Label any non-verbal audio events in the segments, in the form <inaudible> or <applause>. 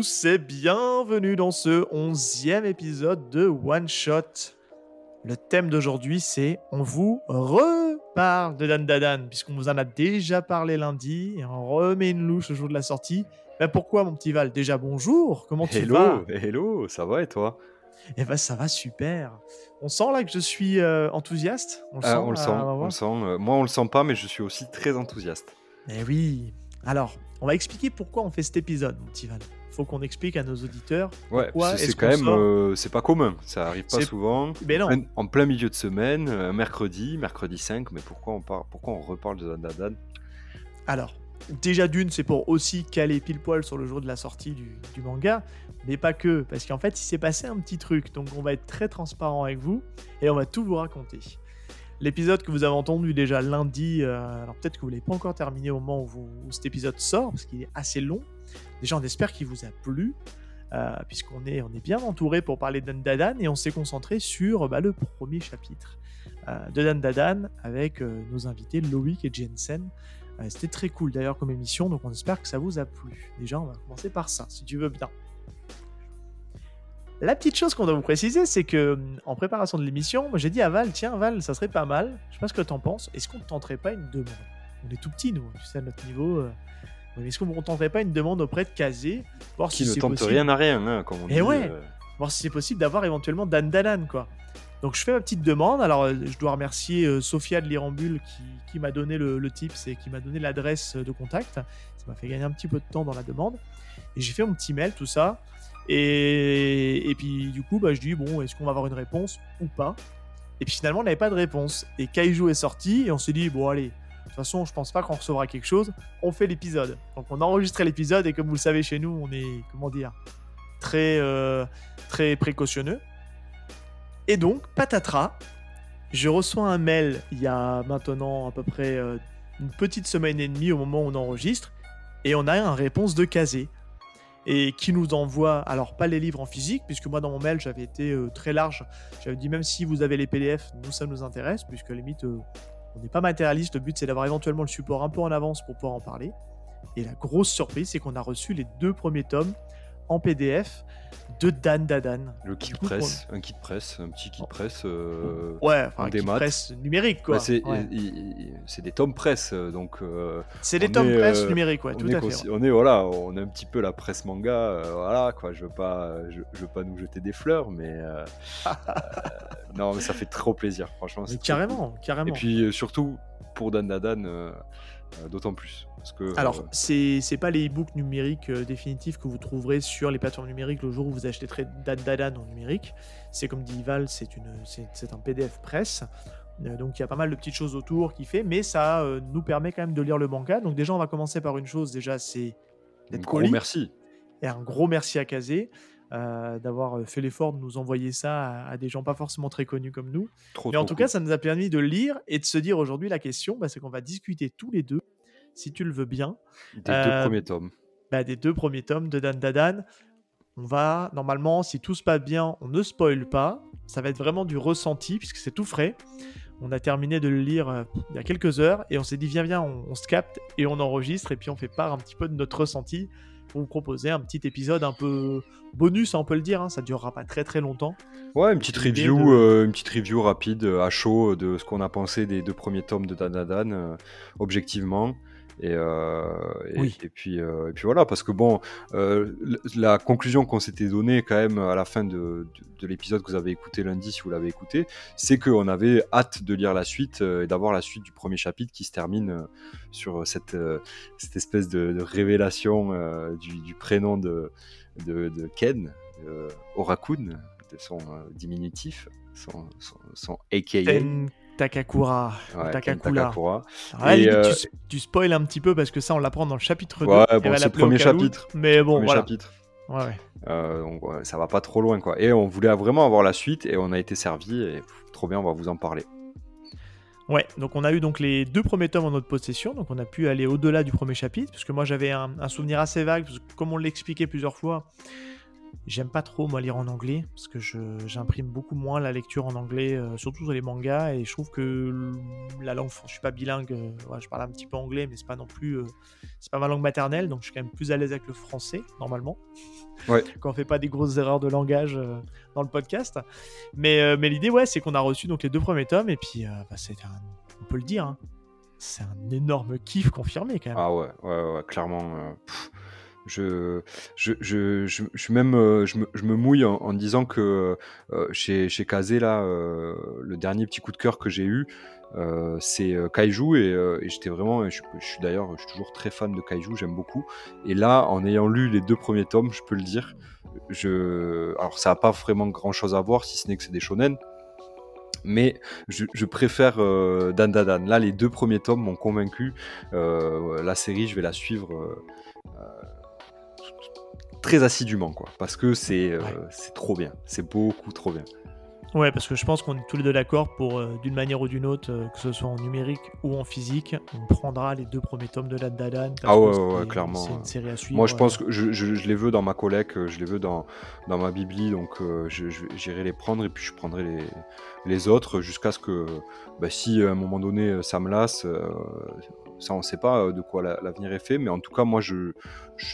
Tous et bienvenue dans ce onzième épisode de One Shot. Le thème d'aujourd'hui c'est on vous reparle de Dan Dadan puisqu'on vous en a déjà parlé lundi et on remet une louche le jour de la sortie. Ben pourquoi mon petit Val? Déjà bonjour, comment tu hello, vas? Hello, ça va et toi? Eh ben ça va super. On sent là que je suis euh, enthousiaste. On le ah, sent, on le sent, on le sent. Euh, moi on le sent pas mais je suis aussi très enthousiaste. Eh oui. Alors, on va expliquer pourquoi on fait cet épisode, mon petit Val. Faut qu'on explique à nos auditeurs. Ouais, c'est quand même, euh, c'est pas commun. Ça arrive pas souvent. Mais non. En, plein milieu de semaine, mercredi, mercredi 5. Mais pourquoi on, parle, pourquoi on reparle de Dandadan Alors, déjà d'une, c'est pour aussi caler pile poil sur le jour de la sortie du, du manga, mais pas que, parce qu'en fait, il s'est passé un petit truc. Donc, on va être très transparent avec vous et on va tout vous raconter. L'épisode que vous avez entendu déjà lundi, euh, alors peut-être que vous ne l'avez pas encore terminé au moment où, cet épisode sort, parce qu'il est assez long. Déjà, on espère qu'il vous a plu, euh, puisqu'on est, on est bien entouré pour parler d'Andadan, et on s'est concentré sur bah, le premier chapitre euh, de Dan avec nos invités Loïc et Jensen. C'était très cool d'ailleurs comme émission, donc on espère que ça vous a plu. Déjà, on va commencer par ça, si tu veux bien. La petite chose qu'on doit vous préciser, c'est que en préparation de l'émission, j'ai dit à Val, tiens Val, ça serait pas mal. Je sais pas ce que t'en penses. Est-ce qu'on ne tenterait pas une demande? On est tout petit nous, tu sais à notre niveau. Euh, est-ce qu'on ne tenterait pas une demande auprès de Kazé, voir Qui ne tente rien à rien, hein, comme on Et ouais, euh. voir si c'est possible d'avoir éventuellement Dan Danan, quoi. Donc je fais ma petite demande. Alors euh, je dois remercier Sophia de l'Irambule qui, m'a donné le, le tips et qui m'a donné l'adresse de contact. Ça m'a fait gagner un petit peu de temps dans la demande. Et j'ai fait mon petit mail, tout ça. Et, puis du coup, bah, je dis bon, est-ce qu'on va avoir une réponse ou pas? Et puis finalement, on n'avait pas de réponse. Et Kaiju est sorti et on s'est dit bon, allez, de toute façon, je pense pas qu'on recevra quelque chose. On fait l'épisode. Donc on a enregistré l'épisode et comme vous le savez chez nous, on est comment dire très euh, très précautionneux. Et donc patatras, je reçois un mail il y a maintenant à peu près euh, une petite semaine et demie au moment où on enregistre et on a une réponse de Kazé et qui nous envoie, alors pas les livres en physique, puisque moi dans mon mail j'avais été euh, très large, j'avais dit même si vous avez les PDF, nous ça nous intéresse, puisque limite euh, on n'est pas matérialiste, le but c'est d'avoir éventuellement le support un peu en avance pour pouvoir en parler. Et la grosse surprise c'est qu'on a reçu les deux premiers tomes en PDF de Dan Dadan. Le kit presse, un kit presse, un petit kit presse. Euh, ouais, enfin, un kit presse numérique quoi. c'est des tomes presse donc. Euh, c'est des tomes presse euh, numériques, ouais, tout à fait. On est voilà, on a un petit peu la presse manga, voilà quoi. Je veux pas, je, veux pas nous jeter des fleurs, mais <laughs> non, mais ça fait trop plaisir, franchement. carrément, carrément. Et puis surtout pour Dan Dadan, d'autant plus. Alors, euh, c'est c'est pas les e-books numériques euh, définitifs que vous trouverez sur les plateformes numériques le jour où vous achèterez Dadan en numérique. C'est comme dit Val, c'est un PDF presse. Euh, donc il y a pas mal de petites choses autour qui fait, mais ça nous permet quand même de lire le manga. Donc déjà, on va commencer par une chose. Déjà, c'est d'être gros merci. Et un gros merci à Kazé. D'avoir fait l'effort de nous envoyer ça à, des gens pas forcément très connus comme nous. Mais en tout cas, ça nous a permis de lire et de se dire aujourd'hui la question, bah, c'est qu'on va discuter tous les deux si tu le veux bien. Des deux euh, premiers tomes. Bah, des deux premiers tomes de Dan Dadan. On va, normalement, si tout se passe bien, on ne spoil pas. Ça va être vraiment du ressenti, puisque c'est tout frais. On a terminé de le lire euh, il y a quelques heures, et on s'est dit, viens, viens, on, se capte, et on enregistre, et puis on fait part un petit peu de notre ressenti pour vous proposer un petit épisode un peu bonus, on peut le dire. Hein. Ça durera pas très très longtemps. Ouais, une petite review, euh, une petite review rapide à chaud de ce qu'on a pensé des deux premiers tomes de Dan Dan, objectivement. Et, euh, et, puis, euh, et puis voilà, parce que bon, euh, la conclusion qu'on s'était donnée quand même à la fin de, de, l'épisode que vous avez écouté lundi, si vous l'avez écouté, c'est qu'on avait hâte de lire la suite et d'avoir la suite du premier chapitre qui se termine sur cette, cette espèce de, révélation du, du, prénom de, de, Ken, Orakun, de son diminutif, son, son, son AKA. Takakura. Takakura. et euh, tu, spoil un petit peu parce que ça, on l'apprend dans le chapitre 2. Ouais, bon, c'est le premier chapitre. Mais bon, voilà. chapitre. Ouais, euh, donc ça va pas trop loin quoi. Et on voulait vraiment avoir la suite et on a été servi et trop bien, on va vous en parler. Ouais, donc on a eu donc les deux premiers tomes en notre possession, donc on a pu aller au-delà du premier chapitre, parce que moi j'avais un, souvenir assez vague, parce que comme on l'expliquait plusieurs fois, J'aime pas trop moi lire en anglais parce que j'imprime beaucoup moins la lecture en anglais, euh, surtout sur les mangas et je trouve que la langue, je suis pas bilingue, euh, je parle un petit peu anglais mais c'est pas non plus, euh, c'est pas ma langue maternelle donc je suis quand même plus à l'aise avec le français normalement. Ouais. <laughs> Quand on fait pas des grosses erreurs de langage dans le podcast. Mais, mais l'idée ouais c'est qu'on a reçu donc les deux premiers tomes et puis bah, c'est on peut le dire, hein, c'est un énorme kiff confirmé quand même. Ah ouais ouais, ouais clairement. Je, je, je, je, même, euh, je, me, je me mouille en, disant que euh, chez, chez Kazé, là, euh, le dernier petit coup de cœur que j'ai eu, c'est Kaiju et, j'étais vraiment, je, suis d'ailleurs, je suis toujours très fan de Kaiju, j'aime beaucoup. Et là, en ayant lu les deux premiers tomes, je peux le dire, je, alors ça n'a pas vraiment grand chose à voir si ce n'est que c'est des shonen, mais je, préfère Dan Dan Là, les deux premiers tomes m'ont convaincu. la série, je vais la suivre très assidûment, quoi, parce que c'est euh, trop bien, c'est beaucoup trop bien. Ouais, parce que je pense qu'on est tous les deux d'accord pour, euh, d'une manière ou d'une autre, euh, que ce soit en numérique ou en physique, on prendra les deux premiers tomes de la Dadan. Ah ouais, ouais, clairement. C'est une série à suivre. Moi, je pense que je, je, les veux dans ma collecte, je les veux dans, dans ma bibli, donc j'irai les prendre et puis je prendrai les, les autres jusqu'à ce que, bah, si à un moment donné ça me lasse, ça, on ne sait pas euh, de quoi l'avenir est fait, mais en tout cas, moi, je,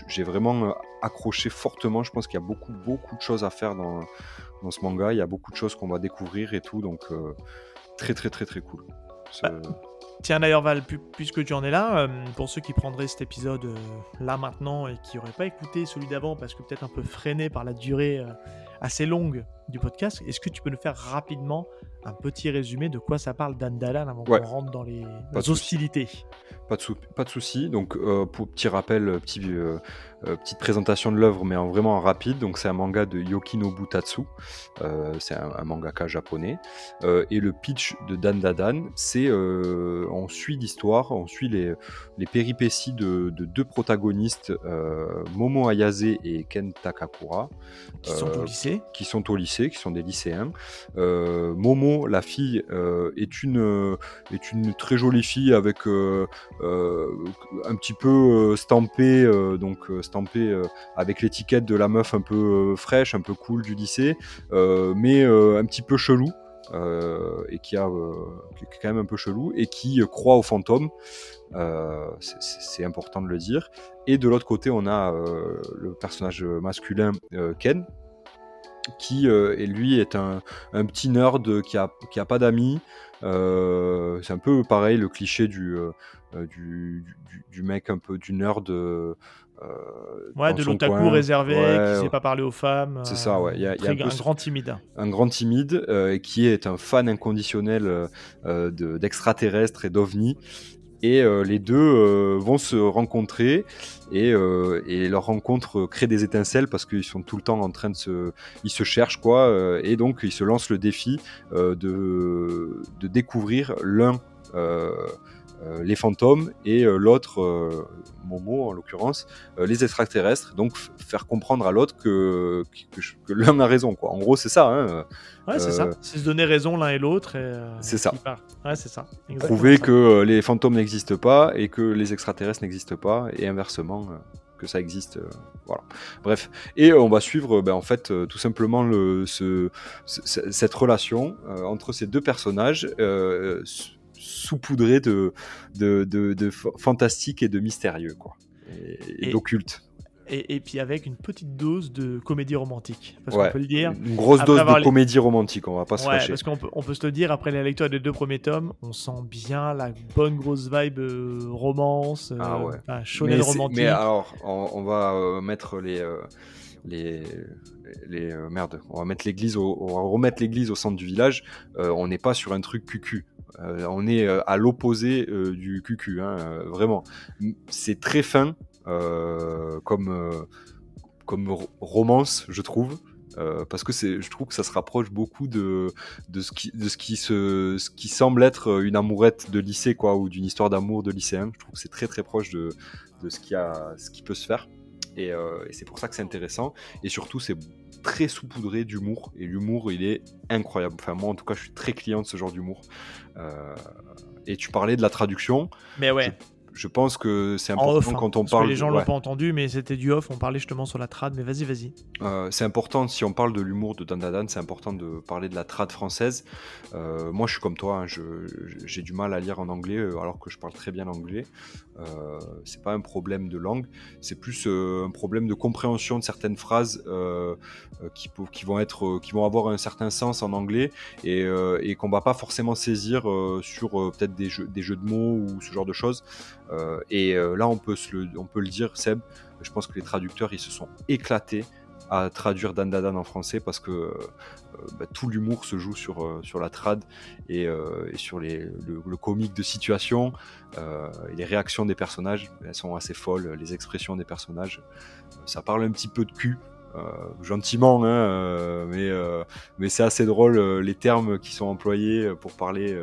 j'ai vraiment euh, accroché fortement. Je pense qu'il y a beaucoup, beaucoup de choses à faire dans, dans ce manga. Il y a beaucoup de choses qu'on va découvrir et tout, donc euh, très, très, très, très cool. Bah, tiens d'ailleurs Val, puisque tu en es là, pour ceux qui prendraient cet épisode là maintenant et qui n'auraient pas écouté celui d'avant parce que peut-être un peu freiné par la durée assez longue du podcast, est-ce que tu peux nous faire rapidement un petit résumé de quoi ça parle d'Andalan avant qu'on rentre dans les hostilités? Pas de, souci. Donc, euh, pour petit rappel, euh, petit, euh, petite présentation de l'œuvre, mais en vraiment rapide. Donc, c'est un manga de Yokinobu Tatsu. c'est un, mangaka japonais. et le pitch de Dan Dadan, c'est on suit l'histoire, on suit les, les péripéties de, deux protagonistes, Momo Ayase et Ken Takakura. Qui sont au lycée. Qui sont au lycée, qui sont des lycéens. Momo, la fille, est, une, est une très jolie fille avec euh, un petit peu euh, stampé, euh, donc stampé avec l'étiquette de la meuf un peu fraîche, un peu cool du lycée, mais un petit peu chelou. et qui, a, quand même un peu chelou, et qui croit aux fantômes. c'est important de le dire. Et de l'autre côté, on a le personnage masculin Ken, qui et lui est un, petit nerd qui a, qui a pas d'amis. c'est un peu pareil le cliché du, euh, du, du, mec un peu du nerd. Euh, ouais, de l'otaku réservé, qui sait pas parler aux femmes. C'est ça, ouais. Il y a, un, grand timide. Un grand timide euh, qui est un fan inconditionnel d'extraterrestres et d'ovnis. Et les deux vont se rencontrer et, et, leur rencontre crée des étincelles parce qu'ils sont tout le temps en train de se, ils se cherchent quoi, et donc ils se lancent le défi de, de découvrir l'un euh, les fantômes et euh, l'autre, euh, Momo en l'occurrence, les extraterrestres. Donc faire comprendre à l'autre que, que, l'un a raison. Quoi. En gros, c'est ça. Hein, ouais, c'est ça. C'est se donner raison l'un et l'autre. c'est ça. Ouais, c'est ça. Prouver que les fantômes n'existent pas et que les extraterrestres n'existent pas et inversement que ça existe. voilà. Bref. Et on va suivre, ben, en fait, tout simplement le, ce, cette relation entre ces deux personnages saupoudré de, de, de, fantastique et de mystérieux, quoi. Et, d'occulte. Et, puis avec une petite dose de comédie romantique, parce qu'on peut le dire. Une grosse dose de comédie romantique, on va pas se ouais, Parce qu'on peut, on peut se le dire, après la lecture des deux premiers tomes, on sent bien la bonne grosse vibe euh, romance, euh, ah ouais. romantique. Mais alors, on, va euh, mettre les les, les merde, on va mettre l'église, on va remettre l'église au centre du village. on n'est pas sur un truc cucu. Euh, on est euh, à l'opposé euh, du QQ, hein, vraiment. C'est très fin comme, comme romance, je trouve. parce que je trouve que ça se rapproche beaucoup de, de, ce, qui, de ce, qui se, ce qui semble être une amourette de lycée, quoi, ou d'une histoire d'amour de lycéen. Je trouve que c'est très très proche de, de ce, qui a, ce qui peut se faire. Et, et c'est pour ça que c'est intéressant. Et surtout, c'est très saupoudré d'humour. Et l'humour, il est incroyable. Enfin, moi, en tout cas, je suis très client de ce genre d'humour. Euh, et tu parlais de la traduction. Mais ouais. Je pense que c'est important hein, quand on parle. Que les gens l'ont pas entendu, mais c'était du off. On parlait justement sur la trad. Mais vas-y, vas-y. Euh, c'est important si on parle de l'humour de Dan Dan, c'est important de parler de la trad française. Euh, moi, je suis comme toi. Hein, j'ai du mal à lire en anglais euh, alors que je parle très bien anglais. Euh, c'est pas un problème de langue, c'est plus un problème de compréhension de certaines phrases qui, qui, vont être, qui vont avoir un certain sens en anglais et, et qu'on va pas forcément saisir sur peut-être des jeux, des jeux de mots ou ce genre de choses. Euh, et euh, là, on peut, le, le dire, Seb, je pense que les traducteurs, ils se sont éclatés à traduire Dan Dadan en français parce que euh, bah, tout l'humour se joue sur, la trad et, sur les, le, comique de situation les réactions des personnages. Elles sont assez folles, les expressions des personnages. ça parle un petit peu de cul. Gentiment, hein, mais, mais c'est assez drôle les termes qui sont employés pour parler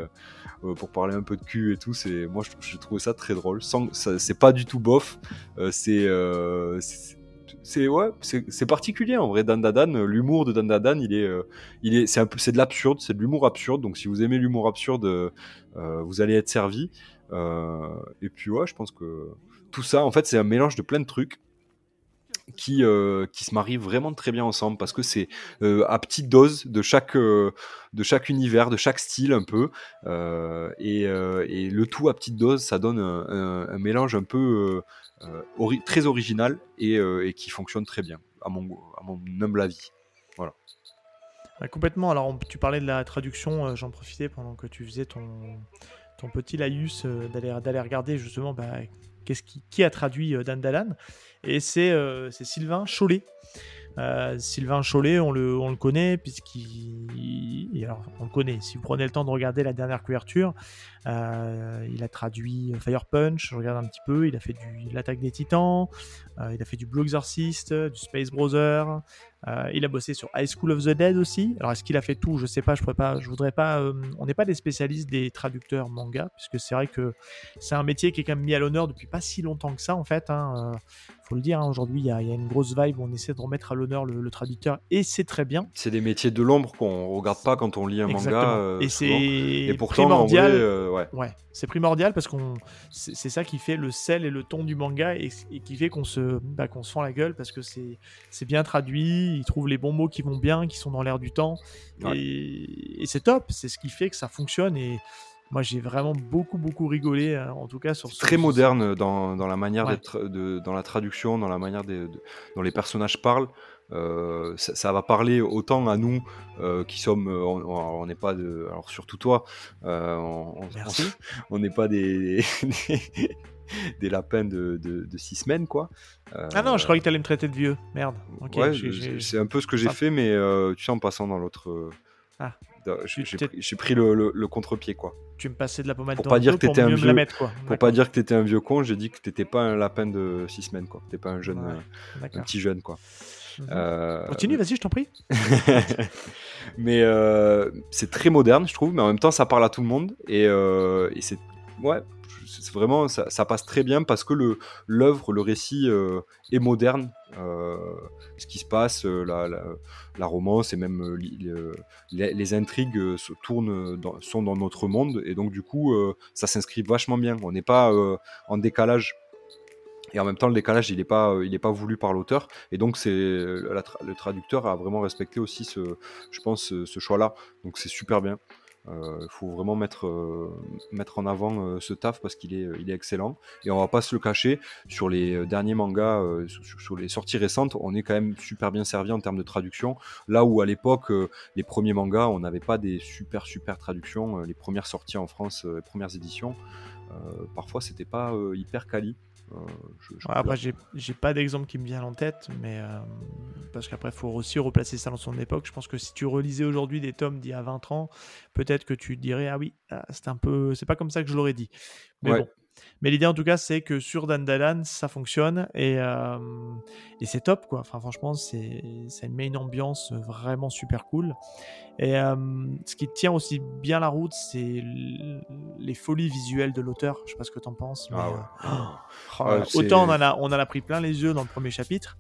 euh, pour parler un peu de cul et tout. C'est moi, je, trouve ça très drôle. C'est pas du tout bof. Euh, euh, c'est ouais, particulier en vrai. Dan Dadan, l'humour de Dan Dadan, il il est, un peu, c'est de l'absurde, c'est de l'humour absurde. Donc si vous aimez l'humour absurde, vous allez être servi. et puis ouais, je pense que tout ça, en fait, c'est un mélange de plein de trucs qui, euh, qui se marient vraiment très bien ensemble parce que c'est euh, à petite dose de chaque, euh, de chaque univers, de chaque style un peu. Et, et, le tout à petite dose, ça donne un, mélange un peu très original et, et, qui fonctionne très bien, à mon, à mon humble avis. Voilà. complètement. Alors, tu parlais de la traduction, j'en profitais pendant que tu faisais ton, ton petit laïus d'aller regarder justement bah, qui, a traduit Dan Dalan. Et euh, c'est Sylvain Cholet. Euh, Sylvain Cholet, on le, on le connaît, puisqu'il. Alors, on le connaît. Si vous prenez le temps de regarder la dernière couverture, euh, il a traduit Fire Punch, je regarde un petit peu. Il a fait du l'attaque des Titans, il a fait du Blue Exorcist, du Space Brother, euh, il a bossé sur High School of the Dead aussi. Alors est-ce qu'il a fait tout? Je sais pas. Je pourrais pas. Je voudrais pas. Euh, on n'est pas des spécialistes des traducteurs manga, puisque c'est vrai que c'est un métier qui est quand même mis à l'honneur depuis pas si longtemps que ça en fait. Hein. Euh, faut le dire. Hein, aujourd'hui, il y, a une grosse vibe. Où on essaie de remettre à l'honneur le, traducteur et c'est très bien. C'est des métiers de l'ombre qu'on regarde pas quand on lit un manga. et c'est primordial. ouais. C'est primordial parce qu'on c'est ça qui fait le sel et le ton du manga et, qui fait qu'on se bah, qu'on se fend la gueule parce que c'est bien traduit ils trouvent les bons mots qui vont bien, qui sont dans l'air du temps. Et, c'est top, c'est ce qui fait que ça fonctionne. Et moi, j'ai vraiment beaucoup, beaucoup rigolé, hein, en tout cas sur ce, Très moderne dans, dans, la manière d'être, dans la traduction, dans la manière de, dont les personnages parlent. Euh, ça, va parler autant à nous euh, qui sommes, euh, on n'est pas de, alors surtout toi, on n'est pas des, <laughs> des <laughs> lapins de, de, six semaines, quoi. ah non, je croyais que tu allais me traiter de vieux. Merde. c'est un peu ce que j'ai ah. fait, mais euh, tu sais, en passant dans l'autre. Ah. J'ai pris, le, le, contre-pied, quoi. Tu me passais de la pommade pour pas dire que t'étais un vieux, Pour pas dire que t'étais un vieux con, j'ai dit que t'étais pas un lapin de six semaines, quoi. T'es pas un jeune, euh, un petit jeune, quoi. Mhm. Euh, Continue, vas-y, je t'en prie. <laughs> mais c'est très moderne, je trouve, mais en même temps, ça parle à tout le monde et, et c'est ouais, c'est vraiment ça, passe très bien parce que l'œuvre, le récit euh, est moderne. Euh, ce qui se passe, euh, la, romance et même les, intrigues se tournent sont dans notre monde et donc du coup ça s'inscrit vachement bien. On n'est pas en décalage et en même temps le décalage il n'est pas il est pas voulu par l'auteur et donc c'est le traducteur a vraiment respecté aussi ce je pense ce choix là donc c'est super bien il euh, faut vraiment mettre, euh, en avant euh, ce taf parce qu'il est, il est excellent. Et on va pas se le cacher, sur les derniers mangas, sur, les sorties récentes, on est quand même super bien servi en termes de traduction. Là où à l'époque, les premiers mangas, on n'avait pas des super super traductions. les premières sorties en France, les premières éditions, parfois c'était pas hyper quali. Euh, après, j'ai pas d'exemple qui me vient en tête, mais euh, parce qu'après, il faut aussi replacer ça dans son époque. Je pense que si tu relisais aujourd'hui des tomes d'il y a 20 ans, peut-être que tu dirais Ah oui, ah, c'est un peu, c'est pas comme ça que je l'aurais dit. Mais bon, mais l'idée en tout cas, c'est que sur Dandalan, ça fonctionne et, euh, et c'est top quoi. Enfin, franchement, c'est, ça met une ambiance vraiment super cool. Et euh, ce qui tient aussi bien la route, c'est les folies visuelles de l'auteur. Je sais pas ce que tu en penses. ah ouais. <gasps> Euh, oh, autant on en, a, on en a pris plein les yeux dans le premier chapitre,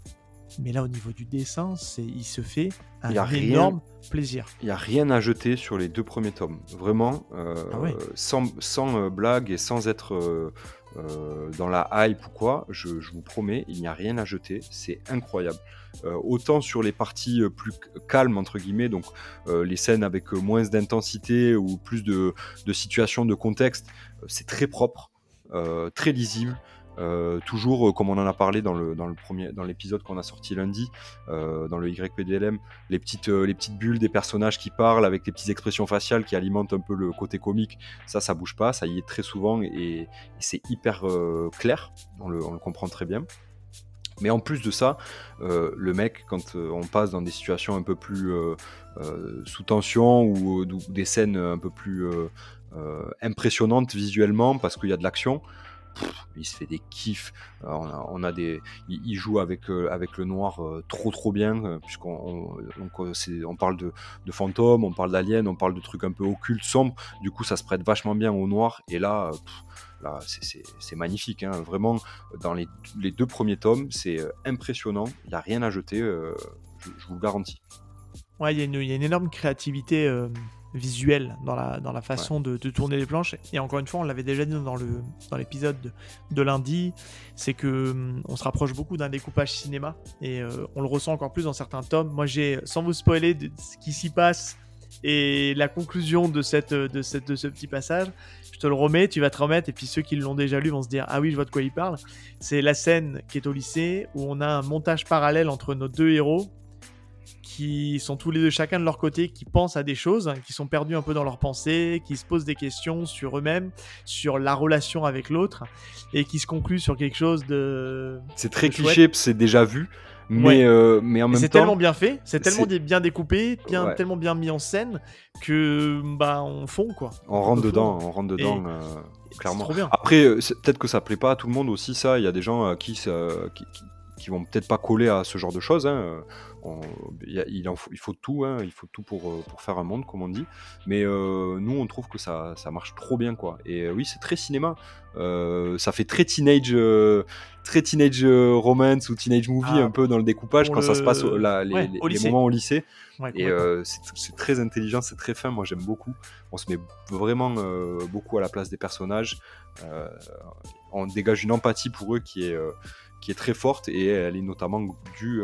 mais là, au niveau du dessin, c'est, il se fait un énorme plaisir. Il n'y a rien à jeter sur les deux premiers tomes. Vraiment, euh, ah sans, sans euh, blague et sans être euh, dans la hype ou quoi, je, vous promets, il n'y a rien à jeter, c'est incroyable. autant sur les parties plus calmes, entre guillemets, donc les scènes avec moins d'intensité ou plus de, de situations, de contexte, c'est très propre, très lisible. Euh, toujours, euh, comme on en a parlé dans le, dans le premier, dans l'épisode qu'on a sorti lundi, euh, dans le YPDLM, les petites, les petites bulles des personnages qui parlent avec les petites expressions faciales qui alimentent un peu le côté comique, ça, ça bouge pas, ça y est très souvent et, c'est hyper clair, on le, comprend très bien. Mais en plus de ça, le mec, quand on passe dans des situations un peu plus sous tension ou, des scènes un peu plus impressionnantes visuellement parce qu'il y a de l'action, il se fait des kiffs. Euh, on a, des, il, joue avec euh, avec le noir euh, trop trop bien puisqu'on on, parle de, de fantômes, on parle d'aliens, on parle de trucs un peu occultes, sombres. Du coup, ça se prête vachement bien au noir. Et là, là c'est magnifique. Hein. Vraiment, dans les, les, deux premiers tomes, c'est impressionnant. Il n'y a rien à jeter. Je, vous le garantis. Ouais, il y, y, a une énorme créativité visuel dans la, dans la façon de, tourner les planches. Et encore une fois, on l'avait déjà dit dans, le, dans l'épisode de, lundi, c'est que hum, on se rapproche beaucoup d'un découpage cinéma et euh, on le ressent encore plus dans certains tomes. Moi, j'ai, sans vous spoiler de ce qui s'y passe et la conclusion de, cette, de, cette, de ce petit passage, je te le remets, tu vas te remettre, et puis ceux qui l'ont déjà lu vont se dire Ah oui, je vois de quoi il parle. C'est la scène qui est au lycée où on a un montage parallèle entre nos deux héros qui sont tous les deux chacun de leur côté, qui pensent à des choses, hein, qui sont perdus un peu dans leurs pensées, qui se posent des questions sur eux-mêmes, sur la relation avec l'autre, et qui se concluent sur quelque chose de. C'est très cliché, c'est déjà vu. Mais, euh, mais en même temps. C'est tellement bien fait, c'est tellement bien découpé, bien, tellement bien mis en scène que bah on fond quoi. On rentre dedans, on rentre dedans. Euh, clairement. Trop bien. Après, euh, peut-être que ça plaît pas à tout le monde aussi ça. Il y a des gens qui, qui, qui, vont peut-être pas coller à ce genre de choses. Hein il, en faut, il, faut, tout, hein, il faut tout pour, euh, pour, faire un monde, comme on dit. Mais euh, nous, on trouve que ça, ça, marche trop bien, quoi. Et euh, oui, c'est très cinéma. ça fait très teenage, très teenage romance ou teenage movie ah, un peu dans le découpage quand ça se passe les, moments au lycée. et c'est très intelligent, c'est très fin. Moi, j'aime beaucoup. On se met vraiment beaucoup à la place des personnages. on dégage une empathie pour eux qui est qui est très forte et elle est notamment due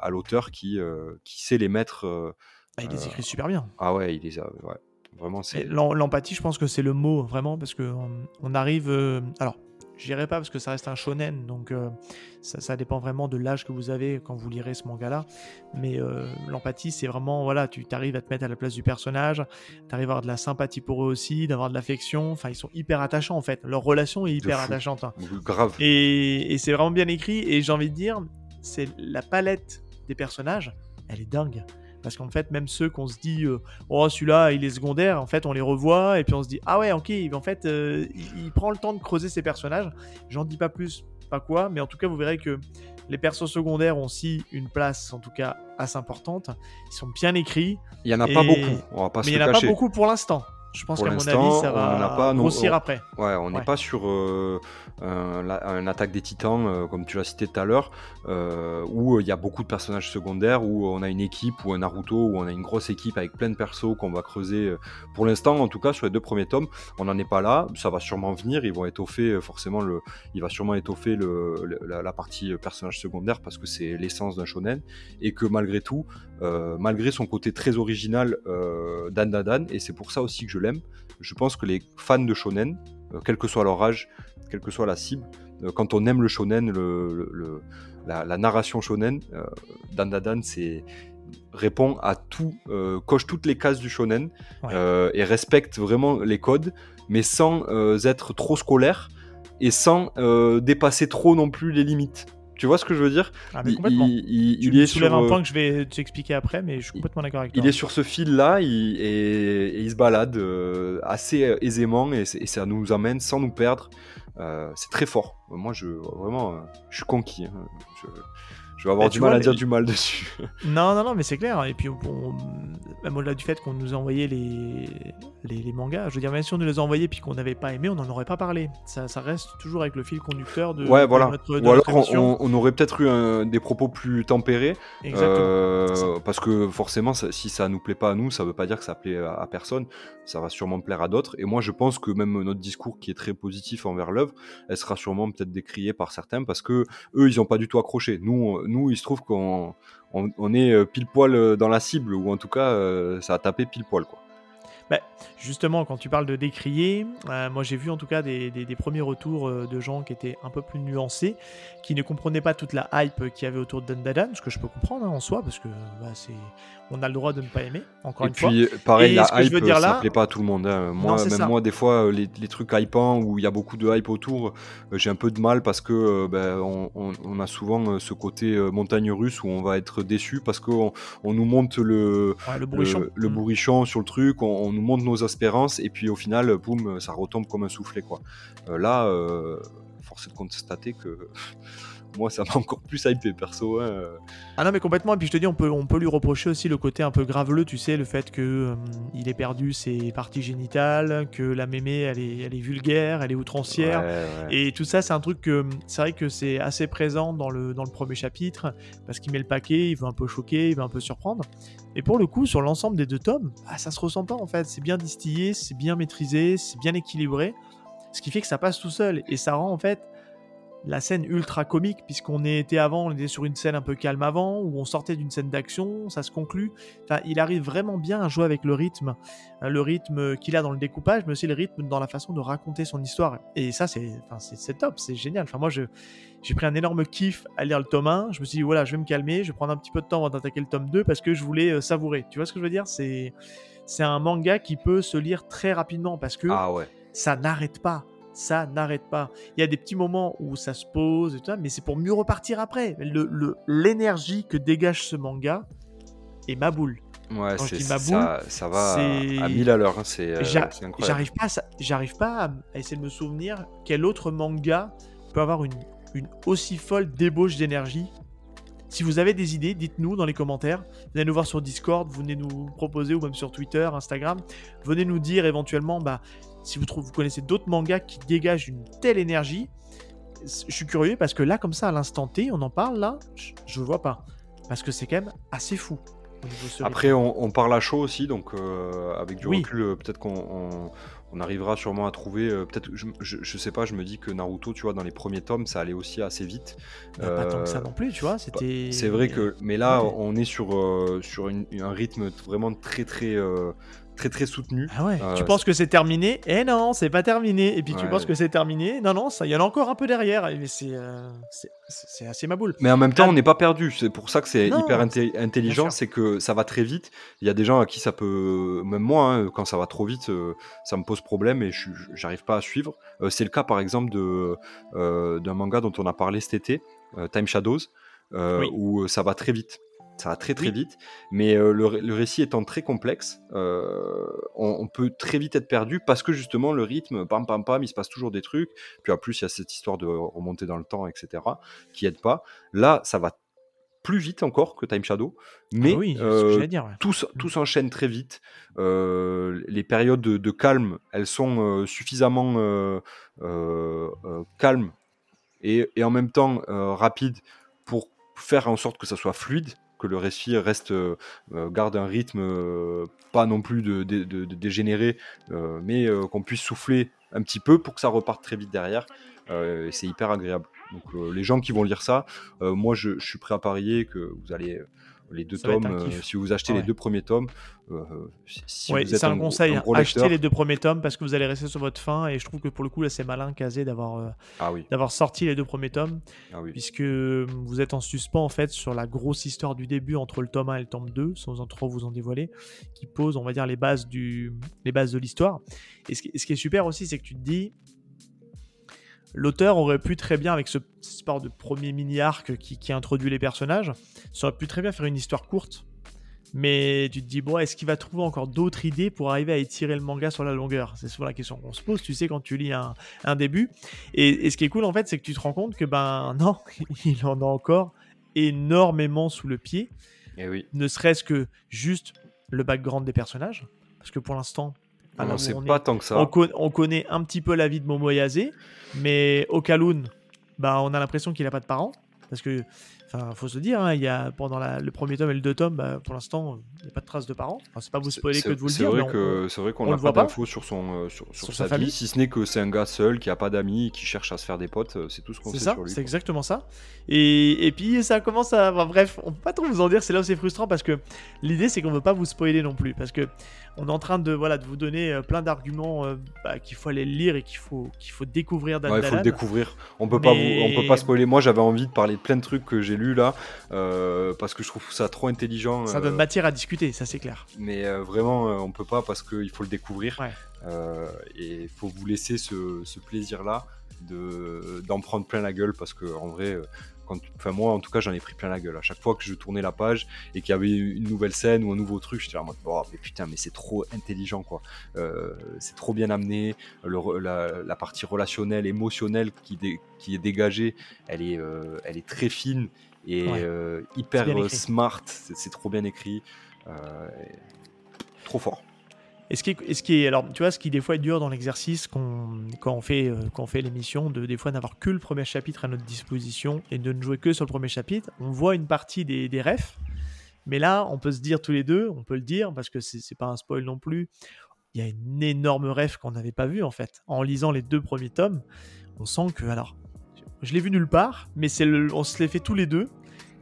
à l'auteur qui, euh, qui sait les mettre. Euh, ah, il les écrit super bien. Ah ouais, il les a. Ouais. Vraiment, c'est. L'empathie, je pense que c'est le mot, vraiment, parce que on arrive. alors, je dirais pas parce que ça reste un shonen, donc ça, ça, dépend vraiment de l'âge que vous avez quand vous lirez ce manga-là. Mais l'empathie, c'est vraiment, voilà, tu arrives à te mettre à la place du personnage, tu arrives à avoir de la sympathie pour eux aussi, d'avoir de l'affection. Enfin, ils sont hyper attachants en fait. Leur relation est hyper attachante. Hein. Grave. Et, et c'est vraiment bien écrit. Et j'ai envie de dire, c'est la palette des personnages, elle est dingue. Parce qu'en fait, même ceux qu'on se dit, euh, oh celui-là, il est secondaire, en fait, on les revoit et puis on se dit, ah ouais, ok, en fait, euh, il, prend le temps de creuser ses personnages. J'en dis pas plus, pas quoi, mais en tout cas, vous verrez que les persos secondaires ont aussi une place, en tout cas, assez importante. Ils sont bien écrits. Il y en a pas beaucoup, on va pas Mais il y en a pas beaucoup pour l'instant. Je pense qu'à mon avis, ça va pas, grossir après. Ouais, on n'est pas sur euh, un, attaque des titans, euh, comme tu l'as cité tout à l'heure, euh, où il y a beaucoup de personnages secondaires, où on a une équipe, ou un Naruto, où on a une grosse équipe avec plein de persos qu'on va creuser. Pour l'instant, en tout cas, sur les deux premiers tomes, on n'en est pas là. Ça va sûrement venir. Ils vont étoffer, forcément, le, il va sûrement étoffer le, la, partie personnage secondaire parce que c'est l'essence d'un shonen. Et que malgré tout, malgré son côté très original, Dan Dan, et c'est pour ça aussi que je je pense que les fans de shonen, euh, quel que soit leur âge, quelle que soit la cible, euh, quand on aime le shonen, le, la, narration shonen, euh, Dan c'est répond à tout, coche toutes les cases du shonen et respecte vraiment les codes, mais sans être trop scolaire et sans dépasser trop non plus les limites. Tu vois ce que je veux dire? Ah, complètement. Il, tu est sur un point que je vais t'expliquer après, mais je suis complètement d'accord avec toi. Il est sur ce fil-là et, il se balade euh, assez aisément et, ça nous amène sans nous perdre. Euh, c'est très fort. moi, je vraiment, je suis conquis. Hein. Je, je vais avoir du mal à dire du mal dessus. <laughs> Non, non, non, mais c'est clair. Et puis, bon, même au-delà du fait qu'on nous a envoyé les... les, mangas, je veux dire, même si on nous les a envoyés puis qu'on n'avait pas aimé, on n'en aurait pas parlé. Ça, ça, reste toujours avec le fil conducteur de, ouais, voilà. Ou alors, on, aurait peut-être eu des propos plus tempérés. Exactement. Euh, parce que forcément, si ça nous plaît pas à nous, ça veut pas dire que ça plaît à, personne. Ça va sûrement plaire à d'autres. Et moi, je pense que même notre discours qui est très positif envers l'œuvre, elle sera sûrement peut-être décriée par certains parce que eux, ils n'ont pas du tout accroché. Nous, nous, il se trouve qu'on on, est euh, pile poil euh, dans la cible, ou en tout cas, euh, ça a tapé pile poil. Quoi. Bah, justement, quand tu parles de décrier, moi j'ai vu en tout cas des, premiers retours de gens qui étaient un peu plus nuancés, qui ne comprenaient pas toute la hype qu'il y avait autour de Dandadan, ce que je peux comprendre hein, en soi, parce que bah, c'est on a le droit de ne pas aimer, encore une fois. Et puis, pareil, la hype, je veux dire ça plaît pas à tout le monde. Hein. Moi, même moi, des fois, les, trucs hypants où il y a beaucoup de hype autour, euh, j'ai un peu de mal parce que euh, ben, on, a souvent euh, ce côté montagne russe où on va être déçu parce qu'on on nous monte le, le, bourrichon. Mm. sur le truc, on, nous montre nos espérances et puis au final, boum, ça retombe comme un soufflet. Quoi. là, force est de constater que <laughs> moi ça m'a encore plus hypé perso. Hein. Ah non mais complètement, et puis je te dis on peut, on peut lui reprocher aussi le côté un peu graveleux, tu sais, le fait que euh, il ait perdu ses parties génitales, que la mémé elle est, elle est vulgaire, elle est outrancière, et tout ça c'est un truc que c'est vrai que c'est assez présent dans le, dans le premier chapitre, parce qu'il met le paquet, il veut un peu choquer, il veut un peu surprendre, et pour le coup sur l'ensemble des deux tomes, ah, ça se ressent pas en fait, c'est bien distillé, c'est bien maîtrisé, c'est bien équilibré, ce qui fait que ça passe tout seul, et ça rend en fait la scène ultra comique, puisqu'on était avant, on était sur une scène un peu calme avant, où on sortait d'une scène d'action, ça se conclut. Enfin, il arrive vraiment bien à jouer avec le rythme, hein, le rythme qu'il a dans le découpage, mais aussi le rythme dans la façon de raconter son histoire. Et ça, c'est enfin, top, c'est génial. Enfin, moi, j'ai pris un énorme kiff à lire le tome 1. Je me suis dit, voilà, je vais me calmer, je vais prendre un petit peu de temps avant d'attaquer le tome 2 parce que je voulais euh, savourer. Tu vois ce que je veux dire? C'est un manga qui peut se lire très rapidement parce que ah ouais. ça n'arrête pas ça n'arrête pas. Il y a des petits moments où ça se pose, et tout ça, mais c'est pour mieux repartir après. L'énergie le, que dégage ce manga est ma boule. Ouais, c'est ça, ça va à 1000 à l'heure, hein, c'est euh, J'arrive pas, j'arrive pas à essayer de me souvenir quel autre manga peut avoir une, une aussi folle débauche d'énergie. Si vous avez des idées, dites-nous dans les commentaires. Venez nous voir sur Discord, venez nous proposer ou même sur Twitter, Instagram. Venez nous dire éventuellement bah, si vous, trouvez, vous connaissez d'autres mangas qui dégagent une telle énergie, je suis curieux parce que là, comme ça, à l'instant T, on en parle là, je ne vois pas. Parce que c'est quand même assez fou. Après, on, parle à chaud aussi, donc euh, avec du recul, euh, peut-être qu'on on, arrivera sûrement à trouver. Euh, peut-être, je, je, sais pas, je me dis que Naruto, tu vois, dans les premiers tomes, ça allait aussi assez vite. Bah, pas tant que ça non plus, tu vois. C'était. C'est vrai que, mais là, on est sur sur un rythme vraiment très très très très soutenu. Ah ouais. tu penses que c'est terminé? Eh non, c'est pas terminé. Et puis tu penses que c'est terminé? Non, non, ça, il y en a encore un peu derrière. Mais c'est euh, c'est assez ma boule. Mais en même temps, on n'est pas perdu. C'est pour ça que c'est hyper intelligent, c'est que ça va très vite. Il y a des gens à qui ça peut, même moi, hein, quand ça va trop vite, euh, ça me pose problème et je j'arrive pas à suivre. Euh, c'est le cas par exemple de d'un manga dont on a parlé cet été, Time Shadows, où ça va très vite. Ça va très très vite, mais euh, le, récit étant très complexe, euh, on, peut très vite être perdu parce que justement le rythme, pam pam pam, il se passe toujours des trucs. Puis en plus, il y a cette histoire de remonter dans le temps, etc., qui aide pas. Là, ça va plus vite encore que Time Shadow, mais ah oui, euh, dire, tout, mm. tout s'enchaîne très vite. les périodes de, calme, elles sont suffisamment calmes et, et, en même temps rapides pour faire en sorte que ça soit fluide le récit reste euh, euh, garde un rythme euh, pas non plus de, dégénéré, mais qu'on puisse souffler un petit peu pour que ça reparte très vite derrière. c'est hyper agréable. Donc les gens qui vont lire ça, moi je, suis prêt à parier que vous allez les deux tomes. Euh, si vous achetez les deux premiers tomes, euh, si vous êtes c'est un, conseil. achetez les deux premiers tomes parce que vous allez rester sur votre fin. Et je trouve que pour le coup, là, c'est malin casé d'avoir euh, ah oui. d'avoir sorti les deux premiers tomes. Ah oui. Puisque vous êtes en suspens en fait sur la grosse histoire du début entre le tome 1 et le tome 2, sans en trop vous en dévoiler, qui pose, on va dire, les bases, du, les bases de l'histoire. Et ce qui, ce qui est super aussi, c'est que tu te dis, l'auteur aurait pu très bien, avec ce sport de premier mini-arc qui, introduit les personnages, ça aurait pu très bien faire une histoire courte. Mais tu te dis, bon, est-ce qu'il va trouver encore d'autres idées pour arriver à étirer le manga sur la longueur? C'est souvent la question qu'on se pose, tu sais, quand tu lis un, début. Et, ce qui est cool, en fait, c'est que tu te rends compte que, ben <laughs> non, il en a encore énormément sous le pied. Et eh oui. Ne serait-ce que juste le background des personnages. Parce que pour l'instant, on sait pas tant que ça. On, connaît un petit peu la vie de Momoyase, mais Okaloun, bah, on a l'impression qu'il n'a pas de parents. Parce que Enfin, faut se dire, hein, il y a, pendant le premier tome et le deux tomes, bah, pour l'instant, il n'y a pas de traces de parents. Enfin, c'est pas vous spoiler que de vous le dire. C'est vrai qu'on n'a pas d'infos sur, son, euh, sur, sa, famille, si ce n'est que c'est un gars seul qui a pas d'amis, qui cherche à se faire des potes. Euh, c'est tout ce qu'on sait ça, sur lui. C'est exactement ça. Et, et, puis ça commence à. bref, on peut pas trop vous en dire. C'est là où c'est frustrant parce que l'idée c'est qu'on veut pas vous spoiler non plus parce que on est en train de voilà de vous donner euh, plein d'arguments bah, qu'il faut aller lire et qu'il faut qu'il faut découvrir. il faut le découvrir. On peut pas vous, on peut pas spoiler. Moi, j'avais envie de parler de plein de trucs que j'ai lus là. Euh, parce que je trouve ça trop intelligent. Ça donne euh, matière à discuter, ça c'est clair. Mais euh, vraiment, on peut pas parce qu'il faut le découvrir. et il faut vous laisser ce, plaisir-là d'en prendre plein la gueule parce que en vrai. Quand, enfin moi en tout cas j'en ai pris plein la gueule à chaque fois que je tournais la page et qu'il y avait une nouvelle scène ou un nouveau truc j'étais en mode oh, mais putain mais c'est trop intelligent quoi c'est trop bien amené la, partie relationnelle émotionnelle qui, qui est dégagée elle est, elle est très fine et euh, hyper euh, smart. C'est trop bien écrit. Euh, trop fort. Et ce qui, est, ce qui est, alors, tu vois, ce qui des fois est dur dans l'exercice quand on fait, quand on fait l'émission, de des fois n'avoir que le premier chapitre à notre disposition et de ne jouer que sur le premier chapitre, on voit une partie des, des refs, mais là, on peut se dire tous les deux, on peut le dire parce que c'est pas un spoil non plus. Il y a une énorme ref qu'on n'avait pas vu en fait. En lisant les deux premiers tomes, on sent que alors je l'ai vu nulle part, mais c'est on se l'est fait tous les deux.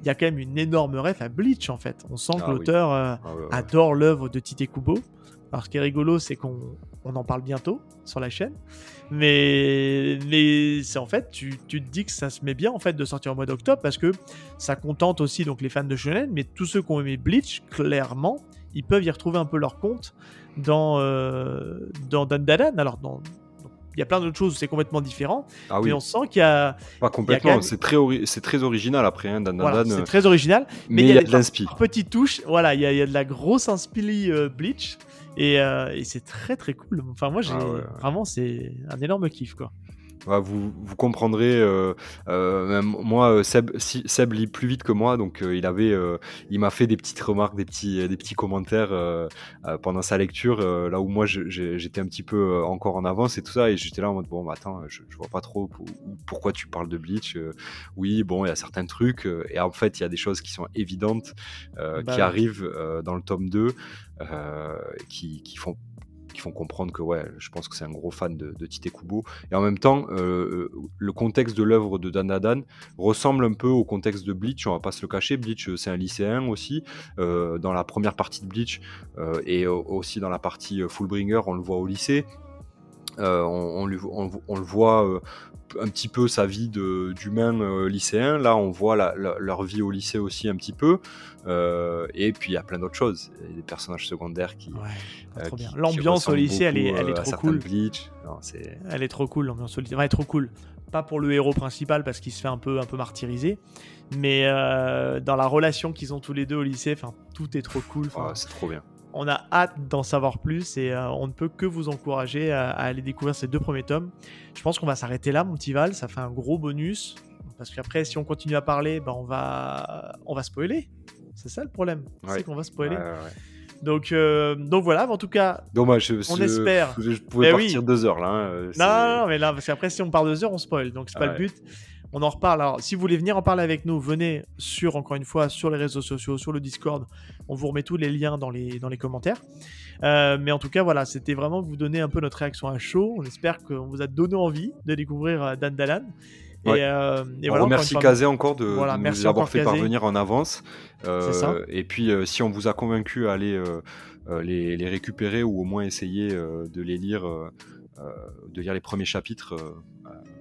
Il y a quand même une énorme ref à Bleach en fait. On sent que ah l'auteur euh, ah adore l'œuvre de Tite Kubo. Alors ce qui est rigolo, c'est qu'on on en parle bientôt sur la chaîne. Mais, mais c'est en fait, tu, tu, te dis que ça se met bien en fait de sortir en mois d'octobre parce que ça contente aussi donc les fans de shonen, mais tous ceux qui ont aimé Bleach, clairement, ils peuvent y retrouver un peu leur compte dans euh, dans Dandadan. Alors dans il y a plein d'autres choses où c'est complètement différent. Ah mais on sent qu'il y a. Pas complètement, c'est très, c'est très original après. Hein, Dan voilà, c'est très original. Mais, il y a, de l'inspi. Petite touche, voilà, il y, a, il y a de la grosse inspi euh, Bleach. Et, euh, et c'est très très cool. Enfin, moi, j'ai ah vraiment, c'est un énorme kiff, quoi vous, vous comprendrez. Euh, euh, moi, Seb, Seb, lit plus vite que moi, donc euh, il avait, il m'a fait des petites remarques, des petits, des petits commentaires pendant sa lecture, là où moi j'étais un petit peu encore en avance et tout ça, et j'étais là en mode bon, bah, attends, je, vois pas trop pourquoi tu parles de Bleach. oui, bon, il y a certains trucs, et en fait, il y a des choses qui sont évidentes bah qui arrivent dans le tome 2, qui, qui font qui font comprendre que ouais, je pense que c'est un gros fan de, Tite Kubo. Et en même temps, euh, euh, le contexte de l'œuvre de Dan Dan ressemble un peu au contexte de Bleach, on va pas se le cacher. Bleach, euh, c'est un lycéen aussi. dans la première partie de Bleach et aussi dans la partie Fullbringer, on le voit au lycée. On, on, le voit un petit peu sa vie d'humain euh, lycéen. Là, on voit leur vie au lycée aussi un petit peu. Euh, et puis, il y a plein d'autres choses. Il y a des personnages secondaires qui. Euh, l'ambiance au lycée, elle est, elle est trop cool. Bleach. elle est trop cool, l'ambiance au lycée. elle est trop cool. Pas pour le héros principal parce qu'il se fait un peu, un peu martyriser. Mais dans la relation qu'ils ont tous les deux au lycée, tout est trop cool. c'est trop bien on a hâte d'en savoir plus et euh, on ne peut que vous encourager à, aller découvrir ces deux premiers tomes. Je pense qu'on va s'arrêter là, mon petit Val. Ça fait un gros bonus. Parce qu'après, si on continue à parler, bah, on, va... on va spoiler. C'est ça le problème. C'est qu'on va spoiler. donc, euh, donc voilà, en tout cas, dommage. On espère. Je, pouvais partir deux heures là. Hein, non, non, mais là, parce qu'après, si on part deux heures, on spoil. Donc c'est pas le but on en reparle. Alors, si vous voulez venir en parler avec nous, venez sur, encore une fois, sur les réseaux sociaux, sur le Discord. On vous remet tous les liens dans les, dans les commentaires. Euh, mais en tout cas, voilà, c'était vraiment vous donner un peu notre réaction à chaud. On espère qu'on vous a donné envie de découvrir euh, Dan Dalan. Et, euh, et, on remercie Kazé encore de, nous avoir fait parvenir en avance. et puis, si on vous a convaincu à aller les, les, récupérer ou au moins essayer de les lire, de lire les premiers chapitres,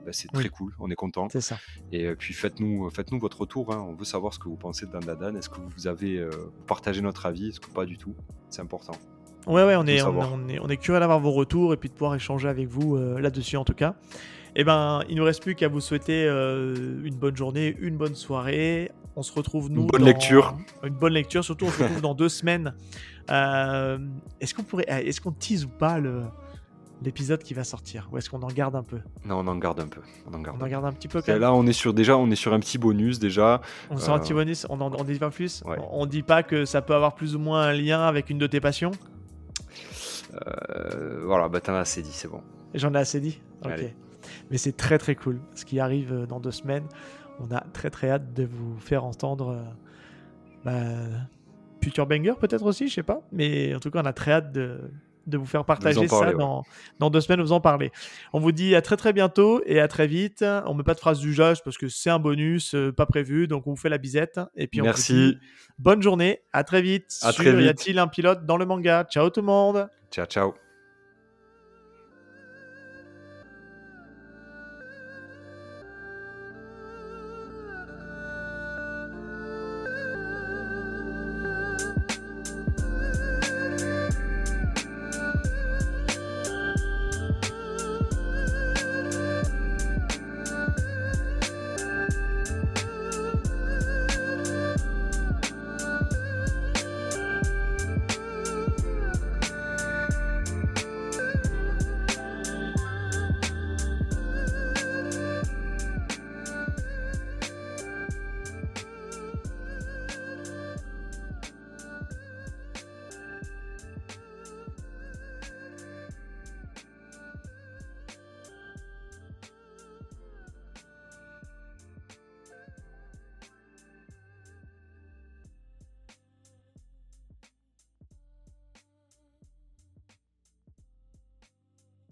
bah, c'est très cool, on est content. C'est ça. Et euh, puis faites-nous faites-nous votre retour, hein. on veut savoir ce que vous pensez de Dan Est-ce que vous avez euh, partagé notre avis? Est-ce que pas du tout? C'est important. Ouais, ouais, on est, on, est, on est curieux d'avoir vos retours et puis de pouvoir échanger avec vous euh, là-dessus en tout cas. Eh ben, il nous reste plus qu'à vous souhaiter une bonne journée, une bonne soirée. On se retrouve nous. Une bonne lecture. Une bonne lecture, surtout on se retrouve dans <laughs> deux semaines. Euh, est-ce qu'on pourrait, est-ce qu'on tease ou pas le l'épisode qui va sortir Ou est-ce qu'on en garde un peu? Non, on en garde un peu. On en garde, on en garde un petit peu. Quand même. Là, on est sur déjà, on est sur un petit bonus déjà. On sur un petit bonus. On en dit pas plus? On, dit pas que ça peut avoir plus ou moins un lien avec une de tes passions? voilà, bah t'en as assez dit, c'est bon. J'en ai assez dit? Ok. Mais c'est très très cool ce qui arrive euh, dans deux semaines. On a très très hâte de vous faire entendre euh, bah, Future Banger peut-être aussi, je sais pas. Mais en tout cas, on a très hâte de, de vous faire partager ça dans, dans, deux semaines, vous en parler. On vous dit à très très bientôt et à très vite. On met pas de phrase du d'usage parce que c'est un bonus, euh, pas prévu, donc on vous fait la bisette. Et puis on Merci. bonne journée, à très vite. À très vite. Y a-t-il un pilote dans le manga? Ciao tout le monde. Ciao ciao.